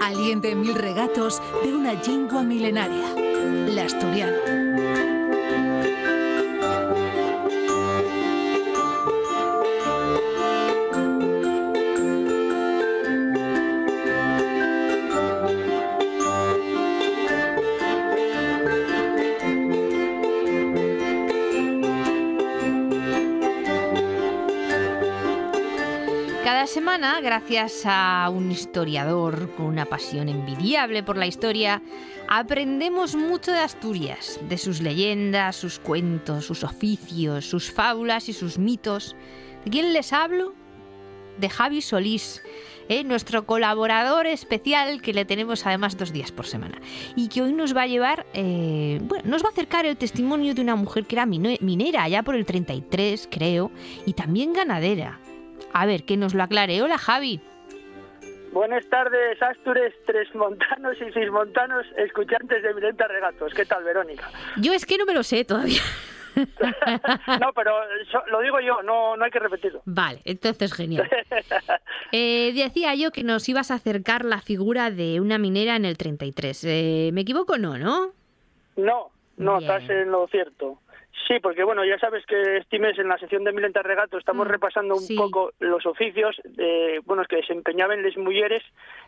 Aliente mil regatos de una lengua milenaria, la asturiana. Gracias a un historiador con una pasión envidiable por la historia, aprendemos mucho de Asturias, de sus leyendas, sus cuentos, sus oficios, sus fábulas y sus mitos. ¿De quién les hablo? De Javi Solís, ¿eh? nuestro colaborador especial que le tenemos además dos días por semana y que hoy nos va a llevar, eh, bueno, nos va a acercar el testimonio de una mujer que era mine- minera allá por el 33, creo, y también ganadera. A ver, que nos lo aclare. Hola, Javi. Buenas tardes, Astures, tres montanos y seis montanos, escuchantes de Milenta Regatos. ¿Qué tal, Verónica? Yo es que no me lo sé todavía. No, pero lo digo yo, no, no hay que repetirlo. Vale, entonces genial. Eh, decía yo que nos ibas a acercar la figura de una minera en el 33. Eh, ¿Me equivoco o no, no? No, no, Bien. estás en lo cierto. Sí, porque bueno, ya sabes que este mes en la sección de Milenta Regatos estamos Mm, repasando un sí. poco los oficios de, bueno, que desempeñaban las mujeres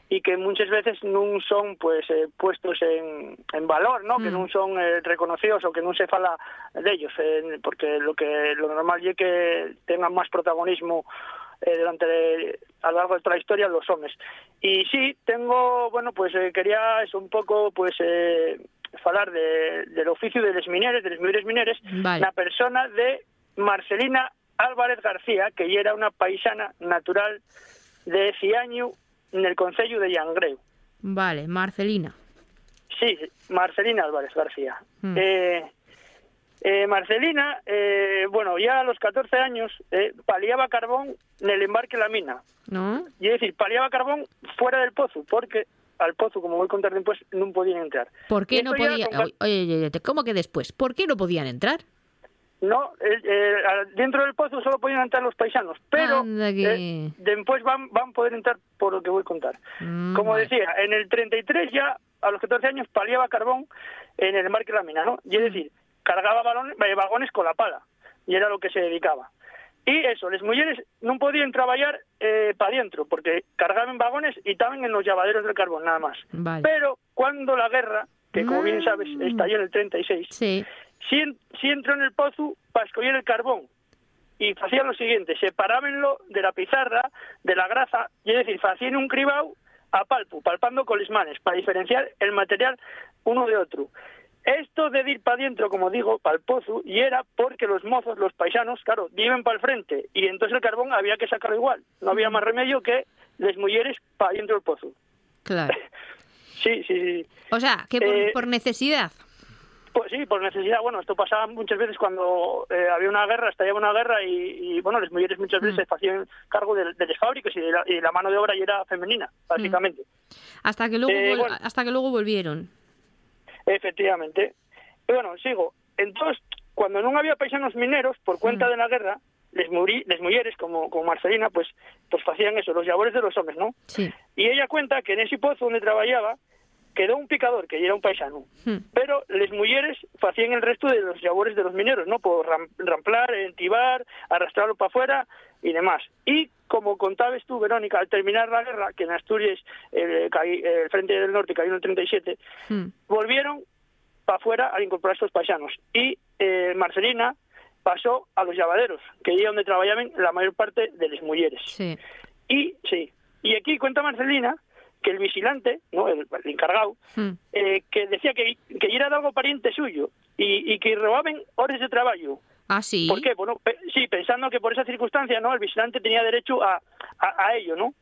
y que muchas veces no son pues eh, puestos en, en valor, ¿no? Que Mm. no son eh, reconocidos o que no se fala de ellos, eh, porque lo que lo normal es que tengan más protagonismo eh, durante de- a lo largo de toda la historia los hombres. Y sí, tengo, bueno, pues eh, quería eso un poco, pues eh, falar de, del oficio de los mineros, de los mujeres mineres, Vale. la persona de Marcelina Álvarez García, que ella era una paisana natural de Ciaño, en el concello de Llangreu. Vale, Marcelina. Sí, Marcelina Álvarez García. Mm. Eh, eh, Marcelina, eh, bueno, ya a los 14 años eh, paliaba carbón en el embarque La Mina. ¿No? Y es decir, paliaba carbón fuera del pozo, porque al pozo, como voy a contar después, no podían entrar. ¿Por qué no esto ya podía... con- Oye, oye, oye, ¿cómo que después? ¿Por qué no podían entrar? No, eh, eh, dentro del pozo solo podían entrar los paisanos, pero que- eh, después van, van a poder entrar por lo que voy a contar. Mm, Como vale. decía, en el 33 ya, a los 14 años, paliaba carbón en el embarque La Mina, ¿no? Y es decir, cargaba balones, eh, vagones con la pala, y era lo que se dedicaba. Y eso, las mujeres no podían trabajar eh, para adentro, porque cargaban vagones y estaban en los llavaderos del carbón, nada más. Vale. Pero cuando la guerra, que como bien sabes, Mm. estalló en el 36, Sí. si, en- si entró en el pozo para escoger el carbón y hacían lo siguiente, separábenlo de la pizarra, de la grasa, y es decir, hacían un cribao a palpo, palpando con las manos, para diferenciar el material uno de otro. Esto de ir para adentro, como digo, para el pozo, y era porque los mozos, los paisanos, claro, viven para el frente, y entonces el carbón había que sacarlo igual. No había más remedio que las mujeres para adentro del pozo. Claro. Sí, sí, sí. O sea, que por, Eh, por necesidad. Pues sí, por necesidad. Bueno, esto pasaba muchas veces cuando eh, había una guerra, estallaba una guerra y, y, bueno, las mujeres muchas veces se hacían cargo de, de las fábricas y, de la, y la mano de obra ya era femenina, básicamente. Hasta que luego, eh, bueno. hasta que luego volvieron. Efectivamente. Y bueno, sigo. Entonces, cuando no había paisanos mineros, por cuenta de la guerra, les, muri, les mujeres, como, como Marcelina, pues, pues hacían eso, los labores de los hombres, ¿no? Sí. Y ella cuenta que en ese pozo donde trabajaba quedó un picador, que era un paisano. Hmm. Pero las mujeres hacían el resto de los labores de los mineros, ¿no? Por ram- ramplar, entibar, arrastrarlo para afuera y demás. Y como contabas tú, Verónica, al terminar la guerra, que en Asturias eh, el Frente del Norte cayó en el 37, Hmm. volvieron para afuera a incorporar estos paisanos. Y eh, Marcelina pasó a los llavaderos, que es donde trabajaban la mayor parte de las mujeres. Sí. Y sí, y aquí cuenta Marcelina que el vigilante, no el, el encargado, Hmm. eh, que decía que, que era de algo pariente suyo y, y que robaban horas de trabajo. Ah, sí. ¿Por qué? Bueno, pe- sí, pensando que por esa circunstancia, ¿no? El vigilante tenía derecho a, a, a ello, ¿no?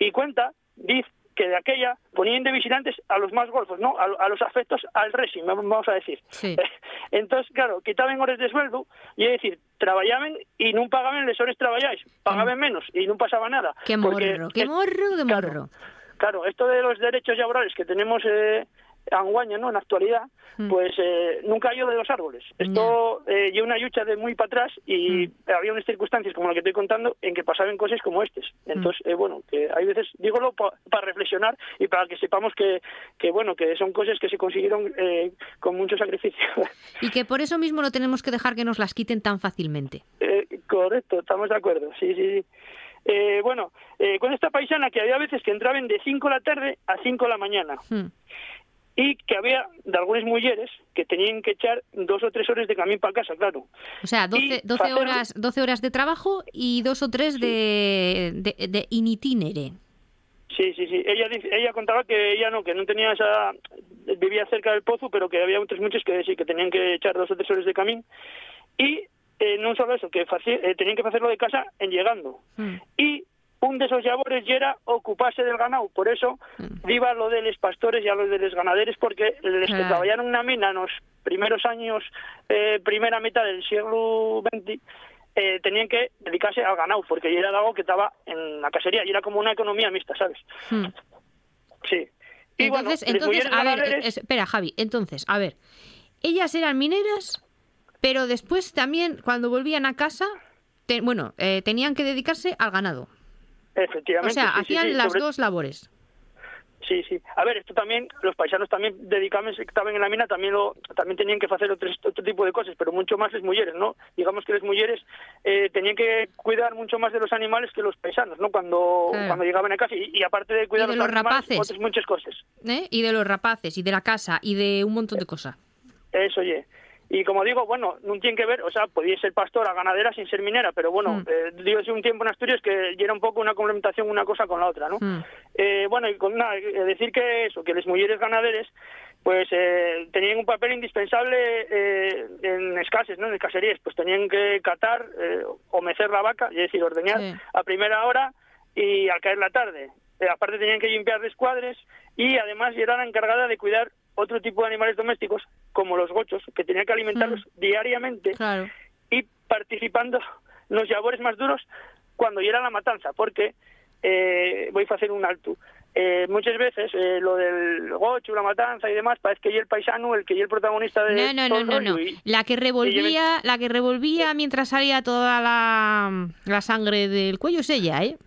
Y cuenta, dice que de aquella ponían de vigilantes a los más golfos, ¿no? A, los afectos al régimen, vamos a decir. Sí. Entonces, claro, quitaban horas de sueldo y es decir, trabajaban y no pagaban les horas trabajáis, pagaban menos y no pasaba nada. Qué morro, qué morro de morro. Claro, esto de los derechos laborales que tenemos eh, Anguaña, ¿no? En la actualidad, mm. pues eh, nunca ido de los árboles. Esto eh, lleva una lucha de muy para atrás y mm. había unas circunstancias como la que estoy contando en que pasaban cosas como estas. Mm. Entonces, eh, bueno, que hay veces, dígolo para reflexionar y para que sepamos que, que, bueno, que son cosas que se consiguieron eh, con mucho sacrificio. Y que por eso mismo no tenemos que dejar que nos las quiten tan fácilmente. Correcto, estamos de acuerdo, sí, sí, sí. Eh, bueno, eh, con esta paisana que había veces que entraban de 5 de la tarde a 5 de la mañana y que había de algunas mujeres que tenían que echar dos o tres horas de camino para casa, claro. O sea, 12, 12 horas, 12 horas de trabajo y dos o tres de, de, de initinere. Sí, sí, sí. Ella, ella contaba que ella no, que no tenía esa... Vivía cerca del pozo, pero que había otros muchos que sí, que tenían que echar dos o tres horas de camino. Y eh, no solo eso, que eh, tenían que hacerlo de casa en llegando. Mm. Y un de esos labores ya era ocuparse del ganado. Por eso mm. viva lo de los pastores y a los de los ganaderos, porque les que trabajaron en una mina en los primeros años, eh, primera mitad del siglo XX, eh, tenían que dedicarse al ganado, porque ya era algo que estaba en la casería y era como una economía mixta, ¿sabes? Mm. Sí. Y entonces, entonces a ver, espera, Javi, entonces, a ver, ellas eran mineras, pero después también, cuando volvían a casa, bueno, eh, tenían que dedicarse al ganado. Efectivamente. O sea, hacían las dos labores. Sí, sí. A ver, esto también, los paisanos también dedicaban, estaban en la mina, también lo, también tenían que hacer otro, otro tipo de cosas, pero mucho más las mujeres, ¿no? Digamos que las mujeres eh, tenían que cuidar mucho más de los animales que los paisanos, ¿no? Cuando, cuando llegaban a casa y, aparte de cuidar de los, rapaces, otras muchas cosas. ¿Eh? Y de los rapaces, y de la casa, y de un montón de cosas. Eso, oye. Y como digo, bueno, no tiene que ver, o sea, podía ser pastora, ganadera sin ser minera, pero bueno, mm. eh, digo, un tiempo en Asturias que era un poco una complementación una cosa con la otra, ¿no? Mm. Eh, bueno, y con nada, eh, decir que eso, que las mujeres ganaderas, pues eh, tenían un papel indispensable eh, en escases, ¿no? En caserías, pues tenían que catar o mecer la vaca, es decir, ordeñar a primera hora y al caer la tarde. aparte tenían que limpiar descuadres y además era la encargada de cuidar otro tipo de animales domésticos, como los gochos, que tenía que alimentarlos mm. diariamente y participando en los labores más duros cuando ya era la matanza, porque eh, voy a hacer un alto. Eh, muchas veces eh, lo del gocho, la matanza y demás, parece que yo el paisano, el que yo el protagonista de no, no, no, no, la que revolvía, la que revolvía mientras salía toda la, la sangre del cuello es ella, ¿eh?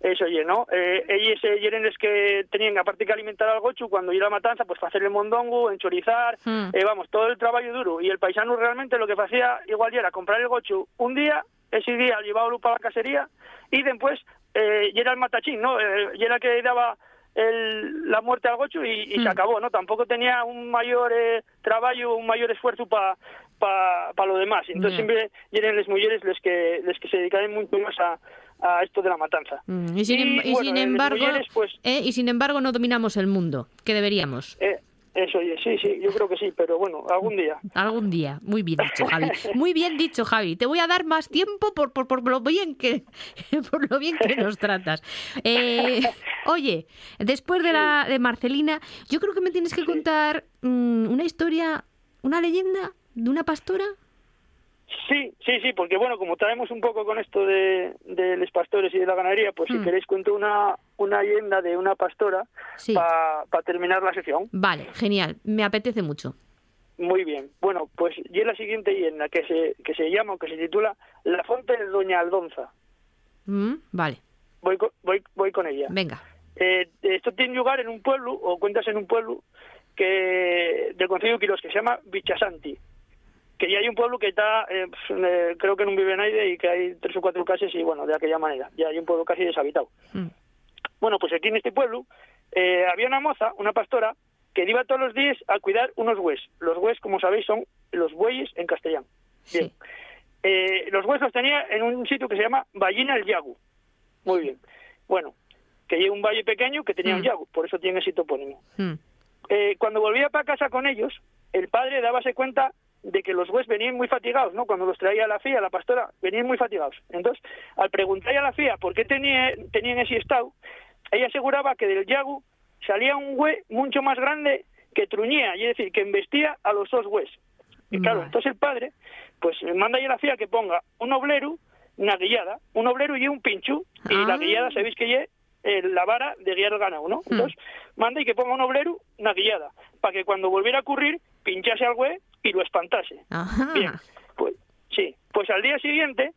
Eso, oye, ¿no? Eh, ellos eh, eran los que tenían, aparte que alimentar al gochu, cuando iba a matanza, pues hacer el mondongo, enchorizar, hmm. eh, vamos, todo el trabajo duro. Y el paisano realmente lo que hacía igual era comprar el gochu un día, ese día llevaba para la casería, y después eh, y era el matachín, ¿no? Eh, y era que daba el, la muerte al gochu y, se hmm. acabó, ¿no? Tampoco tenía un mayor eh, trabajo, un mayor esfuerzo para pa, lo demás. Entonces siempre eran las mujeres las que, les que se dedicaban mucho más a a esto de la matanza. Mm, y sin, em- embargo, pues, eh, y sin embargo no dominamos el mundo, que deberíamos. Eh, eso, sí, sí, yo creo que sí, pero bueno, algún día. Algún día, muy bien dicho, Javi. Muy bien dicho, Javi. Te voy a dar más tiempo por, por, por lo bien que por lo bien que nos tratas. Eh, oye, después de la de Marcelina, yo creo que me tienes que contar mm, una historia, una leyenda de una pastora. Sí, sí, sí, porque bueno, como traemos un poco con esto de, de los pastores y de la ganadería, pues si hmm. queréis cuento una, una leyenda de una pastora para terminar la sesión. Vale, genial, me apetece mucho. Muy bien, bueno, pues y es la siguiente leyenda que se, que se llama, que se titula La Fonte de Doña Aldonza. Mm, vale. Voy con, voy, voy con ella. Venga. Eh, esto tiene lugar en un pueblo, o cuentas en un pueblo, que del Consejo de Quiros, que se llama Bichasanti que ya hay un pueblo que está, eh, eh, creo que no vive nadie y que hay tres o cuatro casas y bueno, de aquella manera, ya hay un pueblo casi deshabitado. Mm. Bueno, pues aquí en este pueblo eh, había una moza, una pastora, que iba todos los días a cuidar unos bueyes. Los bueyes, como sabéis, son los bueyes en castellano. Bien. los bueyes los tenía en un sitio que se llama Ballina el Yagu. Muy bien. Bueno, que hay un valle pequeño que tenía un mm. yagu, por eso tiene ese topónimo. Mm. cuando volvía para casa con ellos, el padre dábase cuenta de que los güeyes venían muy fatigados, ¿no? Cuando los traía la FIA, la pastora, venían muy fatigados. Entonces, al preguntarle a la FIA por qué tenía, tenían ese estado, ella aseguraba que del yagu salía un güey mucho más grande que truñía, y es decir, que embestía a los dos güeyes. Y claro, entonces el padre, pues le manda a la fía que ponga un obleru, una guillada, un obleru y un pinchu, y Ah. la guillada, sabéis que es la vara de guiar el ganado, ¿no? Entonces, manda y que ponga un obleru, una guillada, para que cuando volviera a ocurrir, pinchase al güey y lo espantase. Ajá. Bien, pues sí, pues al día siguiente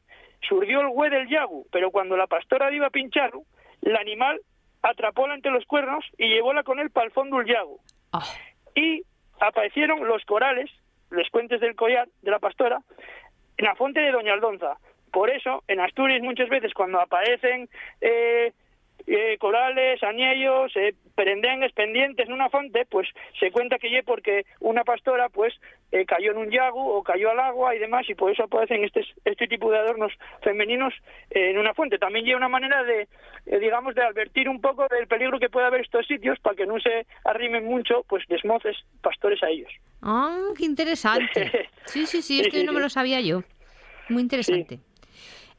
surgió el güey del yagu, pero cuando la pastora iba a pincharlo, el animal atrapóla entre los cuernos y llevóla con él para el fondo del yagu. Ah, Y aparecieron los corales, los cuentes del collar de la pastora, en la fuente de Doña Aldonza. Por eso, en Asturias muchas veces cuando aparecen eh, eh, corales, añellos, eh, perendengues, pendientes en una fuente, pues se cuenta que lle porque una pastora pues eh, cayó en un yagu o cayó al agua y demás y por eso aparecen este, este tipo de adornos femeninos eh, en una fuente. También lleva una manera de, eh, digamos, de advertir un poco del peligro que puede haber estos sitios para que no se arrimen mucho pues desmoces pastores a ellos. ah, qué interesante. Sí, sí, sí, esto sí, no me lo sabía yo. Muy interesante.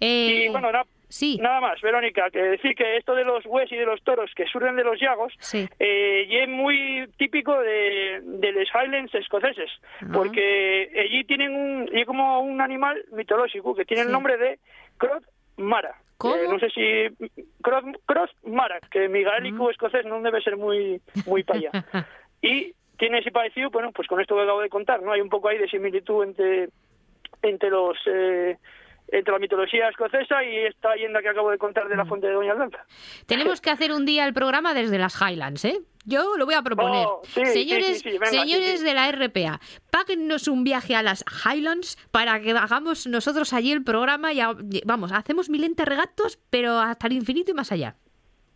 Eh, Y bueno, na- sí. nada más, Verónica, que decir que esto de los hues y de los toros que surgen de los llagos Sí. eh, y es muy típico de, de los Highlands escoceses, Ah. porque allí tienen un, y como un animal mitológico que tiene Sí. el nombre de Crot Mara. ¿Cómo? Eh, no sé si Crot, Crot Mara, que mi gaélico escocés no debe ser muy muy para allá. y tiene ese parecido, bueno, pues con esto que acabo de contar, ¿no? Hay un poco ahí de similitud entre entre los eh, entre la mitología escocesa y esta leyenda que acabo de contar Mm. de la fuente de Doña Aldonza. Tenemos que hacer un día el programa desde las Highlands, ¿eh? Yo lo voy a proponer. Oh, sí, señores sí, sí, venga, señores de la RPA, páguennos un viaje a las Highlands para que hagamos nosotros allí el programa y vamos, hacemos mil entes regatos, pero hasta el infinito y más allá.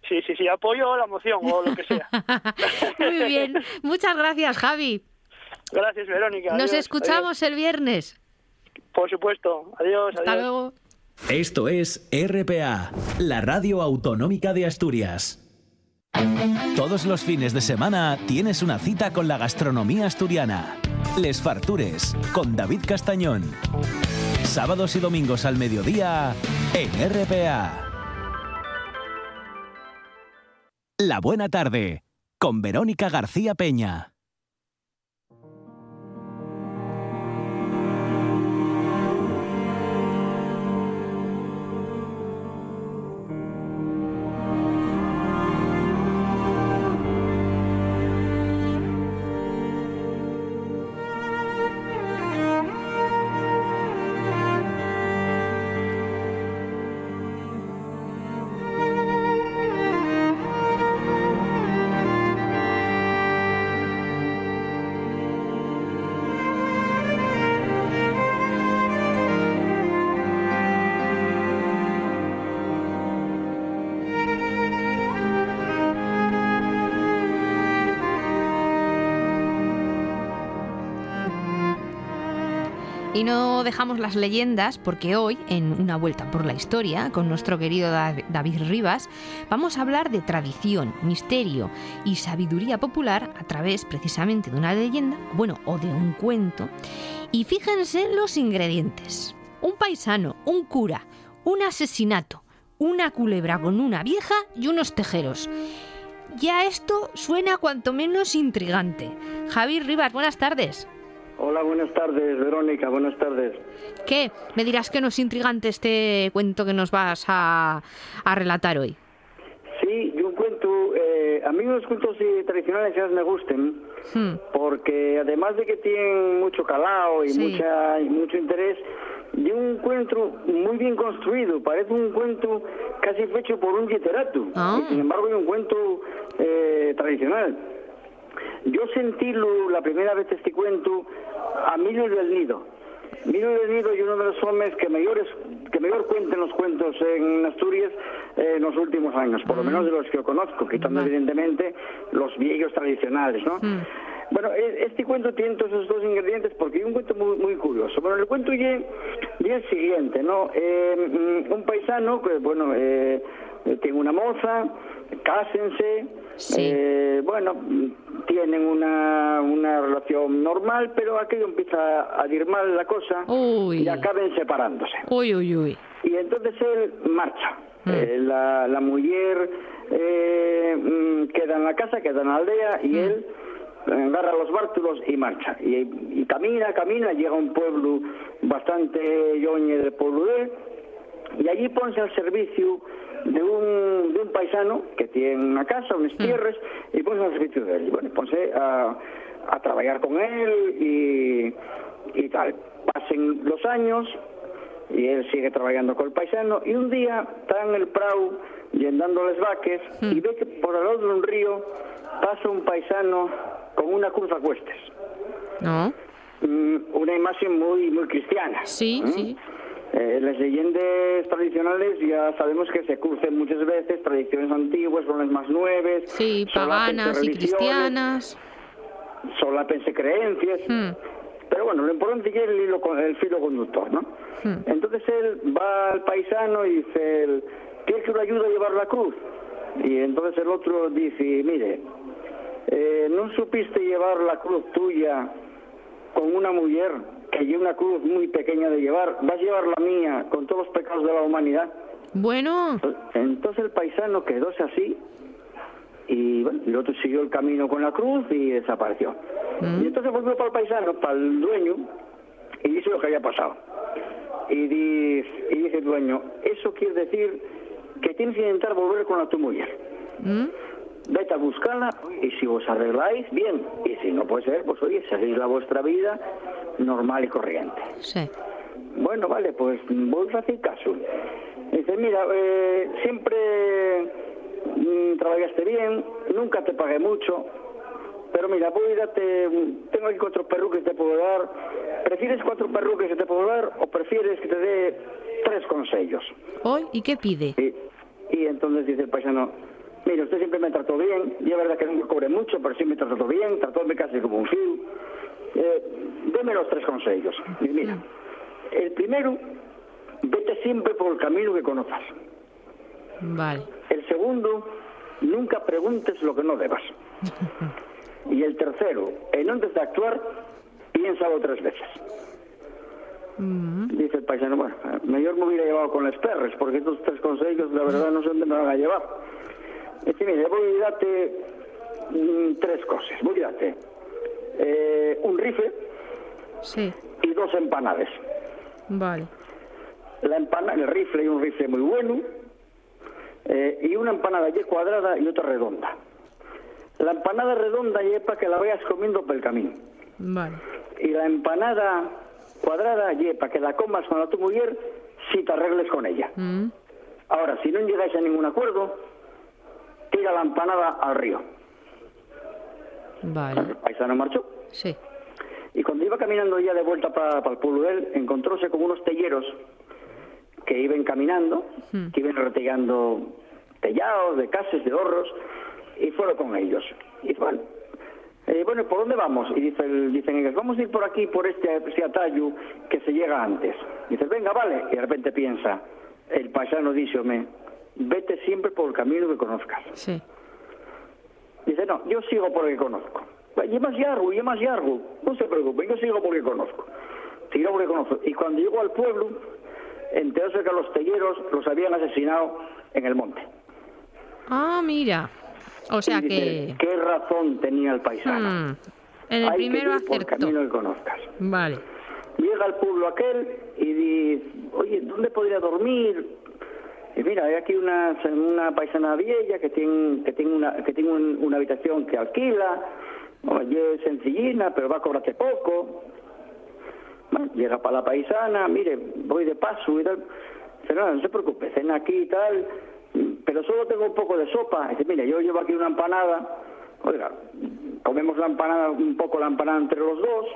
Sí, sí, sí, apoyo la moción o lo que sea. Muy bien. Muchas gracias, Javi. Gracias, Verónica. Nos Adiós, escuchamos el viernes. Por supuesto. Adiós, Hasta adiós. luego. Esto es RPA, la radio autonómica de Asturias. Todos los fines de semana tienes una cita con la gastronomía asturiana. Les Fartures, con David Castañón. Sábados y domingos al mediodía en RPA. La buena tarde, con Verónica García Peña. Y no dejamos las leyendas porque hoy, en una vuelta por la historia, con nuestro querido Da- David Rivas, vamos a hablar de tradición, misterio y sabiduría popular a través precisamente de una leyenda, bueno, o de un cuento. Y fíjense en los ingredientes. Un paisano, un cura, un asesinato, una culebra con una vieja y unos tejeros. Ya esto suena cuanto menos intrigante. Javi Rivas, buenas tardes. Hola, buenas tardes, Verónica, buenas tardes. ¿Qué? Me dirás que no es intrigante este cuento que nos vas a, a relatar hoy. Sí, yo un cuento, eh, a mí los cuentos tradicionales ya me gustan, Hmm. porque además de que tienen mucho calao y Sí. mucha, y mucho interés, de un cuento muy bien construido, parece un cuento casi hecho por un literato, Ah. y sin embargo es un cuento eh, tradicional. Yo sentí la primera vez este cuento a Emilio del Nido. Emilio del Nido es uno de los hombres que mejores que mejor cuentan los cuentos en Asturias eh, en los últimos años, por lo menos de los que yo conozco, quitando Vale. evidentemente los viejos tradicionales, ¿no? Mm. Bueno, e- este cuento tiene todos esos dos ingredientes porque es un cuento muy, muy curioso. Bueno, el cuento ya es el siguiente, ¿no? Eh, mm, un paisano que, bueno, eh, tiene una moza, cásense, Sí. eh, bueno, mm, tienen una, una relación normal, pero aquello empieza a ir mal la cosa Uy. y acaben separándose. Uy, uy, uy. Y entonces él marcha, Eh, la, la mujer eh, mm, queda en la casa, queda en la aldea y él agarra los bártulos y marcha. Y, y camina, camina, llega a un pueblo bastante yoñe del pueblo de él y allí ponse al servicio de un, de un paisano que tiene una casa, unas tierras, y ponse al servicio de él. Y bueno, ponse a, a trabajar con él y, y tal. Pasen los años y él sigue trabajando con el paisano y un día está en el prau llenando las vaques y ve que por el lado de un río pasa un paisano con una cruz a cuestas. No. Mm, Una imagen muy, muy cristiana. Sí, ¿Mm? sí. Eh, las leyendas tradicionales ya sabemos que se crucen muchas veces tradiciones antiguas con las más nuevas, Sí, paganas y cristianas. solapense creencias. Hmm. Pero bueno, lo importante es el, hilo el filo conductor, ¿no? Hmm. Entonces él va al paisano y dice, él, ¿quieres que lo ayude a llevar la cruz? Y entonces el otro dice, mire, eh, ¿no supiste llevar la cruz tuya con una mujer que lleva una cruz muy pequeña de llevar? ¿Vas a llevar la mía con todos los pecados de la humanidad? Bueno, Entonces el paisano quedóse así y bueno, el otro siguió el camino con la cruz y desapareció. Y entonces volvió para el paisano, para el dueño, y dice lo que había pasado. Y dice, y dice el dueño, eso quiere decir que tienes que intentar volver con la tu mujer. ¿Mm? Vete a buscarla y si os arregláis, bien. Y si no puede ser, pues oye, seguís la vuestra vida normal y corriente. sí. Bueno, vale, pues voy a hacer caso. Dice, mira, eh, siempre mm, trabajaste bien, nunca te pagué mucho, pero mira, voy a darte, tengo aquí cuatro perruques que te puedo dar. ¿Prefieres cuatro perruques que te puedo dar o prefieres que te dé tres consejos? ¿Hoy? ¿Y qué pide? Y, y entonces dice el paisano, mire, usted siempre me trató bien, y es verdad que no me cobré mucho, pero sí me trató bien, trató de casi como un fil. Eh, deme los tres consejos. Y mira, el primero, vete siempre por el camino que conozcas. Vale. El segundo, nunca preguntes lo que no debas. Y el tercero, en antes de actuar, piénsalo tres veces. Dice el paisano, bueno, mejor me hubiera llevado con los perros, porque estos tres consejos, la verdad, no sé dónde me van a llevar. Dice, mire, voy a darte mm, tres cosas. Voy a darte eh, un rifle Sí. y dos empanadas. Vale. La empana, el rifle y un rifle muy bueno, eh, y una empanada ya cuadrada y otra redonda. La empanada redonda ya es para que la vayas comiendo por el camino. Vale. Y la empanada cuadrada ya es para que la comas con la tu mujer si te arregles con ella. Mm. Ahora, si no llegáis a ningún acuerdo, tira la empanada al río. El Vale. paisano marchó. Sí. Y cuando iba caminando ya de vuelta para, el pueblo de él, encontróse con unos telleros que iban caminando, que iban retegando tellados de casas, de horros, y fueron con ellos. Y dice, bueno, eh, bueno, ¿por dónde vamos? Y dice el- dicen ellos, vamos a ir por aquí, por este, este atallo que se llega antes. dice, venga, vale. Y de repente piensa, el paisano díxome, vete siempre por el camino que conozcas. Sí. Dice, no, yo sigo por el que conozco. Y más largo, y más largo. No se preocupe, yo sigo por el que conozco. Sigo por el que conozco. Y cuando llegó al pueblo, enteróse que a los telleros los habían asesinado en el monte. Ah, mira. O sea que... ¿Qué razón tenía el paisano? Mm. En el Hay primero que ir por camino que conozcas. Vale. Llega al pueblo aquel y dice, oye, ¿dónde podría dormir? Y mira, hay aquí una, una paisana vieja que tiene, que tiene, una, que tiene un- una habitación que alquila, oye, es sencillina, pero va a cobrarte poco. Bueno, llega para la paisana, mire, voy de paso y tal. Dice, no, no se preocupe, cena aquí y tal, pero solo tengo un poco de sopa. Dice, mire, yo llevo aquí una empanada, oiga, comemos la empanada, un poco la empanada entre los dos,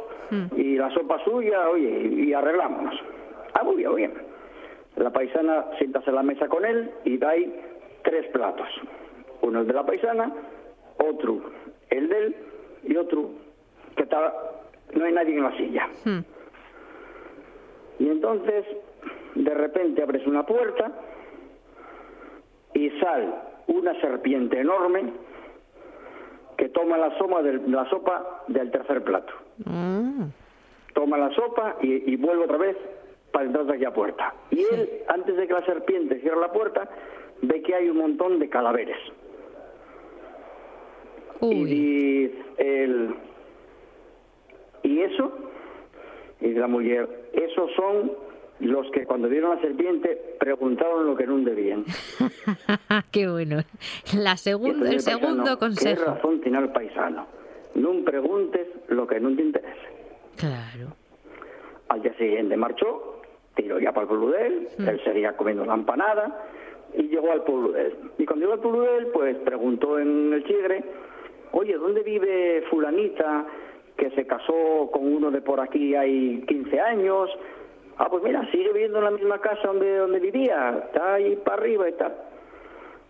y la sopa suya, oye, y arreglámonos. Ah, muy bien, muy bien. La paisana siéntase a la mesa con él y da ahí tres platos. Uno el de la paisana, otro el de él y otro que está, no hay nadie en la silla. Hmm. Y entonces, de repente abres una puerta y sale una serpiente enorme que toma la, soma del- la sopa del tercer plato. Ah, Toma la sopa y, y vuelve otra vez para entrar de aquí a puerta. Y él, antes de que la serpiente cierre la puerta, ve que hay un montón de cadáveres. Y el... ¿Y eso? Y la mujer, esos son los que cuando vieron a la serpiente preguntaron lo que no debían. Qué bueno. La segundo, el segundo paisano, ¿Qué consejo. razón tiene el paisano? No preguntes lo que no te interese. Claro. Al día siguiente marchó, tiró ya para el pueblo de él, él seguía comiendo la empanada y llegó al pueblo de él. Y cuando llegó al pueblo de él, pues preguntó en el chigre, oye, ¿dónde vive fulanita que se casó con uno de por aquí hay 15 años? Ah, pues mira, sigue viviendo en la misma casa donde, donde vivía, está ahí para arriba y tal.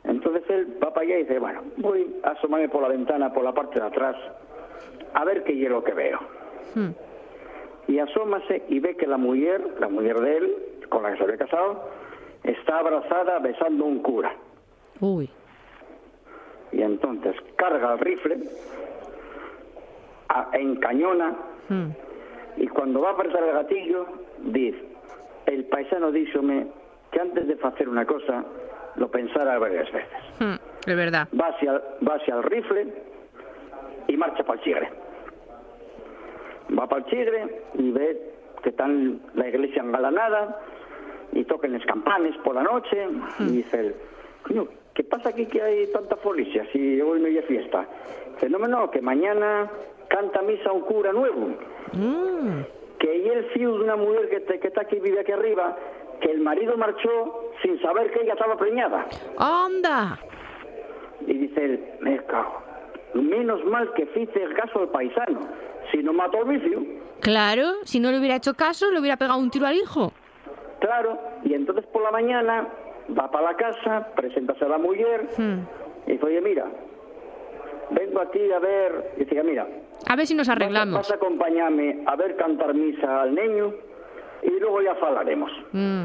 Entonces él va para allá y dice, bueno, voy a asomarme por la ventana, por la parte de atrás, a ver qué es lo que veo Hmm. Y asómase y ve que la mujer, la mujer de él, con la que se había casado, está abrazada besando a un cura. Uy. Y entonces carga el rifle, a- encañona, Hmm. y cuando va a apretar el gatillo, dice, el paisano díxome que antes de hacer una cosa, lo pensara varias veces. Hmm. Es verdad. Va hacia, va hacia el rifle y marcha para el chigre. Va para el chigre y ve que está en la iglesia engalanada y tocan las campanas por la noche y dice "Coño, ¿qué pasa aquí que hay tanta policía si hoy no hay fiesta? Dice, no, no, que mañana canta misa un cura nuevo, Mm. que hay el fío de una mujer que, te- que está aquí, vive aquí arriba, que el marido marchó sin saber que ella estaba preñada. ¡Anda! Y dice él, me cago. Menos mal que hice el caso al paisano. Si no mató al vicio, Claro, si no le hubiera hecho caso, le hubiera pegado un tiro al hijo. claro. Y entonces por la mañana va para la casa, preséntase a la mujer Hmm. y dice, oye, mira, vengo aquí a ver. Y dice, mira, A ver si nos arreglamos. vas a acompañarme a ver cantar misa al niño y luego ya falaremos. Mm.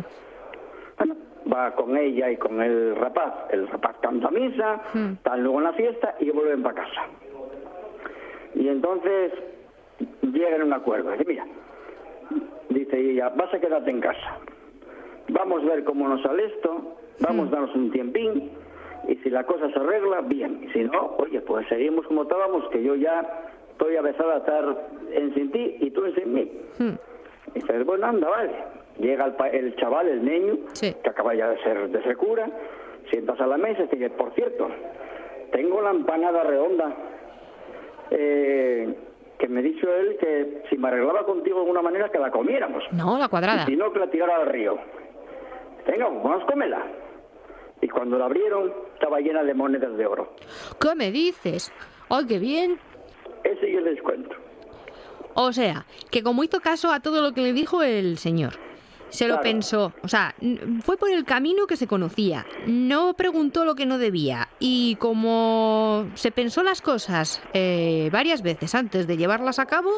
Bueno, va con ella y con el rapaz. El rapaz canta misa, Hmm. están luego en la fiesta y vuelven para casa. Y entonces llegan a un acuerdo. Dice, mira, dice ella, vas a quedarte en casa. Vamos a ver cómo nos sale esto, vamos a darnos un tiempín y si la cosa se arregla, bien. Y si no, oye, pues seguimos como estábamos, que yo ya estoy avezada a estar en sin ti y tú en sin mí. Y dices, bueno, anda, vale. Llega el, pa- el chaval, el niño, Sí. que acaba ya de ser, de ser cura, sientas a la mesa y dice, por cierto, tengo la empanada redonda, eh, que me dicho él que si me arreglaba contigo de alguna manera que la comiéramos. No, la cuadrada. Y si no, que la tirara al río. Venga, vamos a comerla. Y cuando la abrieron, estaba llena de monedas de oro. ¿Qué me dices? ¡Ay, qué bien! Ese yo les cuento. O sea, que como hizo caso a todo lo que le dijo el señor, se lo pensó, o sea, fue por el camino que se conocía, no preguntó lo que no debía y como se pensó las cosas eh, varias veces antes de llevarlas a cabo,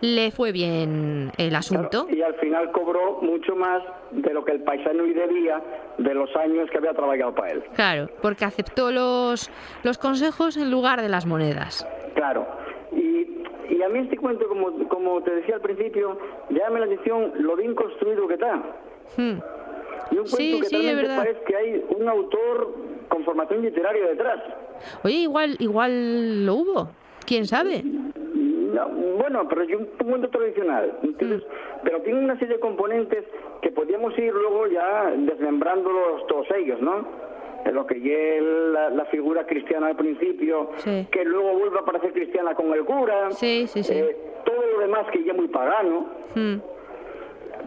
le fue bien el Claro, asunto. y al final cobró mucho más de lo que el paisano y debía de los años que había trabajado para él. Claro, porque aceptó los, los consejos en lugar de las monedas. Claro. A mí este cuento, como, como te decía al principio, llama la atención lo bien construido que está. Hmm. Y un cuento Sí, que sí, realmente verdad. parece que hay un autor con formación literaria detrás. Oye, igual, igual lo hubo, quién sabe. No, bueno, pero es un cuento tradicional, ¿entiendes? Pero tiene una serie de componentes que podríamos ir luego ya desmembrándolos todos ellos, ¿no? De lo que es la, la figura cristiana al principio, Sí. que luego vuelve a parecer cristiana con el cura, Sí, sí, sí. eh, todo lo demás que ya es muy pagano, Hmm.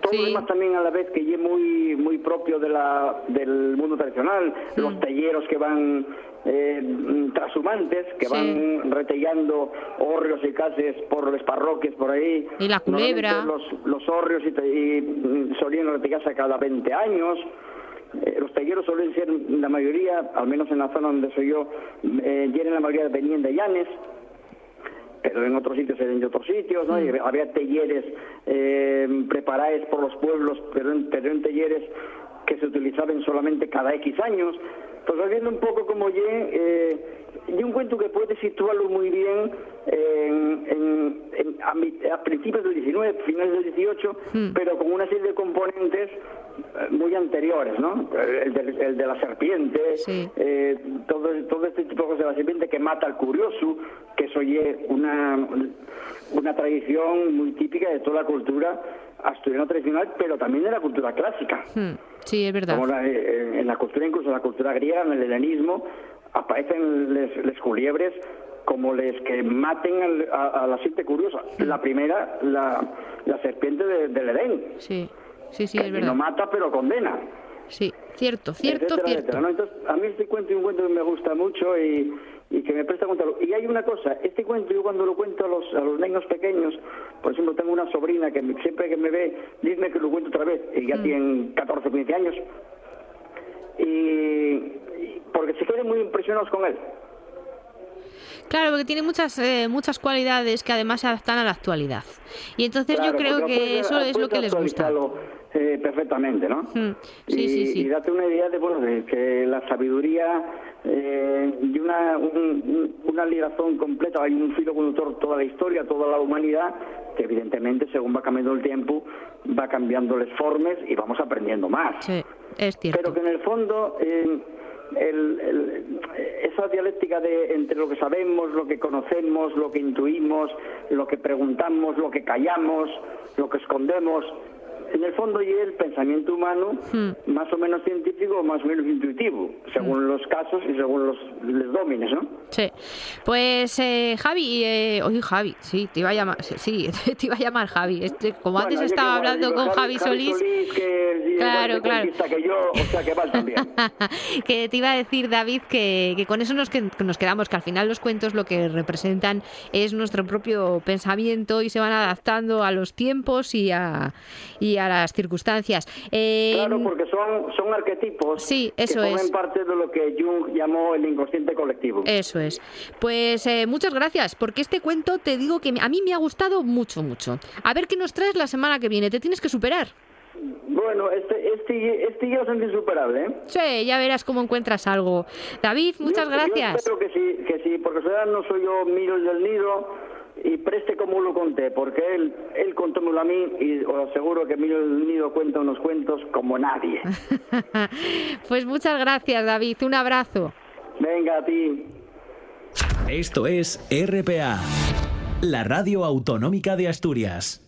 todo lo demás también a la vez que ya es muy muy propio de la, del mundo tradicional, Mm. los talleros que van eh, trashumantes, que Sí. van retellando hórreos y cases por las parroquias por ahí. Y la culebra. Los, los hórreos y, y, mm, solían retellarse cada 20 años. Eh, los talleros suelen ser, la mayoría, al menos en la zona donde soy yo, eh, llenan la mayoría venían de llanes pero en otros sitios eran de otros sitios, ¿no? Y había talleres eh, preparados por los pueblos, pero en, pero en talleres que se utilizaban solamente cada X años. Pues vas viendo un poco como ye, eh, y un cuento que puede situarlo muy bien en, en- en- a, a principios del 19, finales del 18, Hmm. pero con una serie de componentes eh, muy anteriores, ¿no? El de, el de la serpiente, Sí. eh, todo, todo este tipo de cosas de la serpiente que mata al curioso, que es una, una tradición muy típica de toda la cultura asturiana tradicional, pero también de la cultura clásica. Hmm, Sí, es verdad. Como la- eh, en la cultura, incluso en la cultura griega, en el helenismo, aparecen les, les culiebres como les que maten al- a, a la siete curiosa. La primera, la, la serpiente de- del Edén, Sí, sí, sí, que es no verdad. mata pero condena. Sí, cierto, cierto, etcétera, cierto. etcétera, ¿no? Entonces, a mí este cuento es un cuento que me gusta mucho y, y que me presta a contarlo. Y hay una cosa, este cuento yo cuando lo cuento a los, a los niños pequeños, por ejemplo, tengo una sobrina que siempre que me ve, dime que lo cuento otra vez, y ya Mm. tienen 14 o 15 años, y, y porque se quedan muy impresionados con él. Claro, porque tiene muchas eh, muchas cualidades que además se adaptan a la actualidad. Y entonces Claro, yo creo que eso es lo que les gusta. eh, perfectamente, ¿no? Mm, sí, y, sí, sí. y date una idea de, bueno, de que la sabiduría eh, y una, un- un- una ligazón completa, hay un filo conductor toda la historia, toda la humanidad, que evidentemente según va cambiando el tiempo, va cambiando las formas y vamos aprendiendo más. Sí, es cierto. Pero que en el fondo eh, el- el- esa dialéctica de entre lo que sabemos, lo que conocemos, lo que intuimos, lo que preguntamos, lo que callamos, lo que escondemos, en el fondo y el pensamiento humano Hmm. más o menos científico o más o menos intuitivo, según los casos y según los, los dómines, ¿no? Sí. Pues eh, Javi, eh, oye Javi, sí, te iba a llamar, sí, te iba a llamar Javi. Este, como antes Bueno, yo estaba que, hablando digo, con Javi, Solís, que es Claro, claro. que yo, o sea que vale también. que te iba a decir David que, que con eso nos, que- que nos quedamos, que al final los cuentos lo que representan es nuestro propio pensamiento y se van adaptando a los tiempos y a, y a las circunstancias. Eh, Claro, porque son, son arquetipos Sí, eso que forman es. parte de lo que Jung llamó el inconsciente colectivo. Eso es. Pues eh, muchas gracias, porque este cuento te digo que a mí me ha gustado mucho, mucho. A ver qué nos traes la semana que viene. Te tienes que superar. Bueno, este, este, este yo es insuperable, ¿eh? Sí, ya verás cómo encuentras algo. David, muchas Yo- Yo gracias. espero que sí, que sí, porque sea, no soy yo Miro del Nido y preste como lo conté, porque él, él contómelo a mí y os aseguro que Miro del Nido cuenta unos cuentos como nadie. pues muchas gracias, David. Un abrazo. Venga, a ti. Esto es RPA, la radio autonómica de Asturias.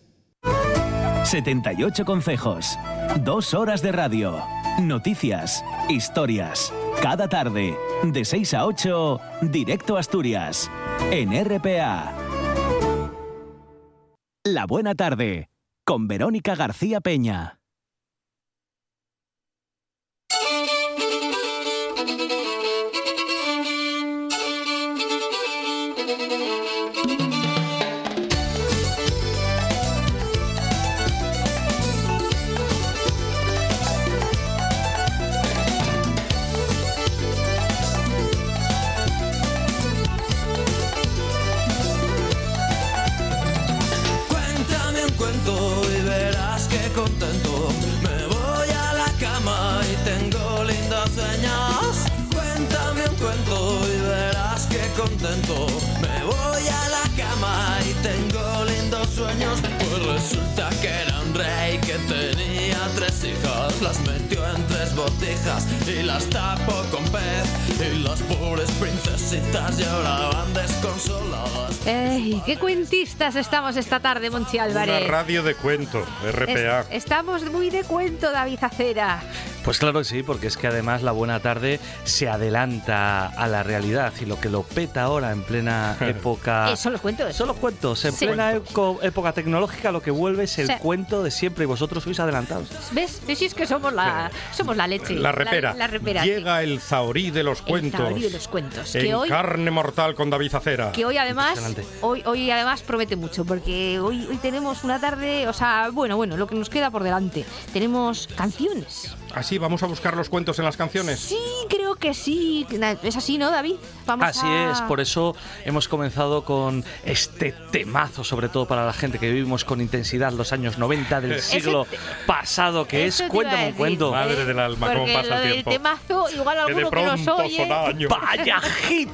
78 consejos, dos horas de radio, noticias, historias. Cada tarde, de 6 a 8, directo a Asturias, en RPA. La buena tarde, con Verónica García Peña. ¿Qué cuentistas estamos esta tarde, Monchi Una Álvarez? radio de cuento, RPA. Es- estamos muy de cuento, David Acera. Pues claro que sí, porque es que además la buena tarde se adelanta a la realidad y lo que lo peta ahora en plena época... Eh, son los cuentos. Son los cuentos. En Sí. plena eco- época tecnológica lo que vuelve es el Sí. cuento de siempre y vosotros sois adelantados. ¿Ves? ¿Ves? Si es que somos la, somos la leche. La repera. La, repera. sí. Llega el zahorí de los El cuentos. zahorí de los cuentos. En Que hoy, carne mortal con David Acera. que hoy además, hoy, hoy además promete mucho, porque hoy, hoy tenemos una tarde, o sea, bueno, bueno, lo que nos queda por delante. Tenemos canciones. Así, vamos a buscar los cuentos en las canciones. Sí, creo que sí. Es así, ¿no, David? Vamos Así a- es, por eso hemos comenzado con este temazo, sobre todo para la gente que vivimos con intensidad los años 90 del siglo te- pasado, que es Cuéntame un cuento. Madre del alma, cómo Porque pasa lo el del tiempo. temazo, igual Que de alguno que, nos oye... Vaya hit,